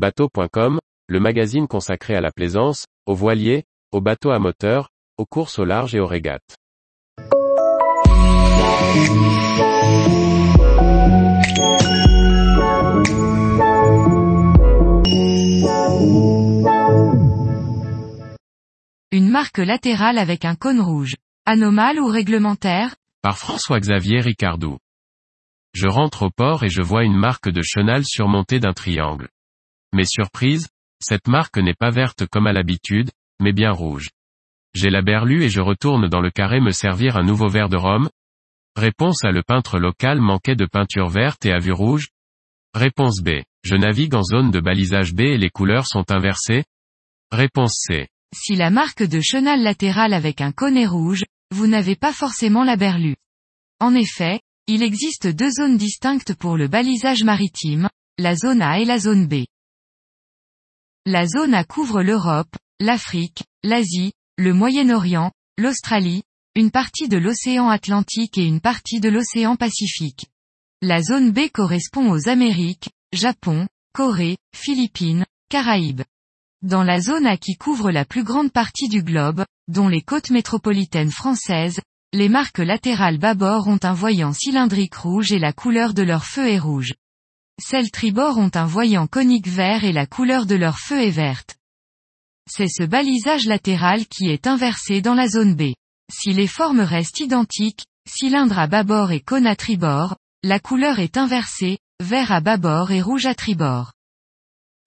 Bateau.com, le magazine consacré à la plaisance, aux voiliers, aux bateaux à moteur, aux courses au large et aux régates. Une marque latérale avec un cône rouge. Anomale ou réglementaire? Par François-Xavier Ricardou. Je rentre au port et je vois une marque de chenal surmontée d'un triangle. Mais surprise, cette marque n'est pas verte comme à l'habitude, mais bien rouge. J'ai la berlue et je retourne dans le carré me servir un nouveau verre de rhum. Réponse A. Le peintre local manquait de peinture verte et à vue rouge. Réponse B. Je navigue en zone de balisage B et les couleurs sont inversées. Réponse C. Si la marque de chenal latérale avec un cône est rouge, vous n'avez pas forcément la berlue. En effet, il existe deux zones distinctes pour le balisage maritime, la zone A et la zone B. La zone A couvre l'Europe, l'Afrique, l'Asie, le Moyen-Orient, l'Australie, une partie de l'océan Atlantique et une partie de l'océan Pacifique. La zone B correspond aux Amériques, Japon, Corée, Philippines, Caraïbes. Dans la zone A qui couvre la plus grande partie du globe, dont les côtes métropolitaines françaises, les marques latérales bâbord ont un voyant cylindrique rouge et la couleur de leur feu est rouge. Celles tribord ont un voyant conique vert et la couleur de leur feu est verte. C'est ce balisage latéral qui est inversé dans la zone B. Si les formes restent identiques, cylindre à bâbord et cône à tribord, la couleur est inversée, vert à bâbord et rouge à tribord.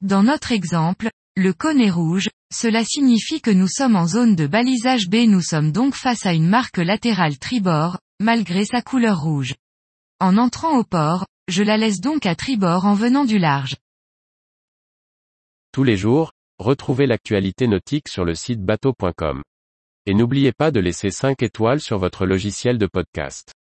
Dans notre exemple, le cône est rouge, cela signifie que nous sommes en zone de balisage B. Nous sommes donc face à une marque latérale tribord, malgré sa couleur rouge. En entrant au port, je la laisse donc à tribord en venant du large. Tous les jours, retrouvez l'actualité nautique sur le site bateau.com. Et n'oubliez pas de laisser 5 étoiles sur votre logiciel de podcast.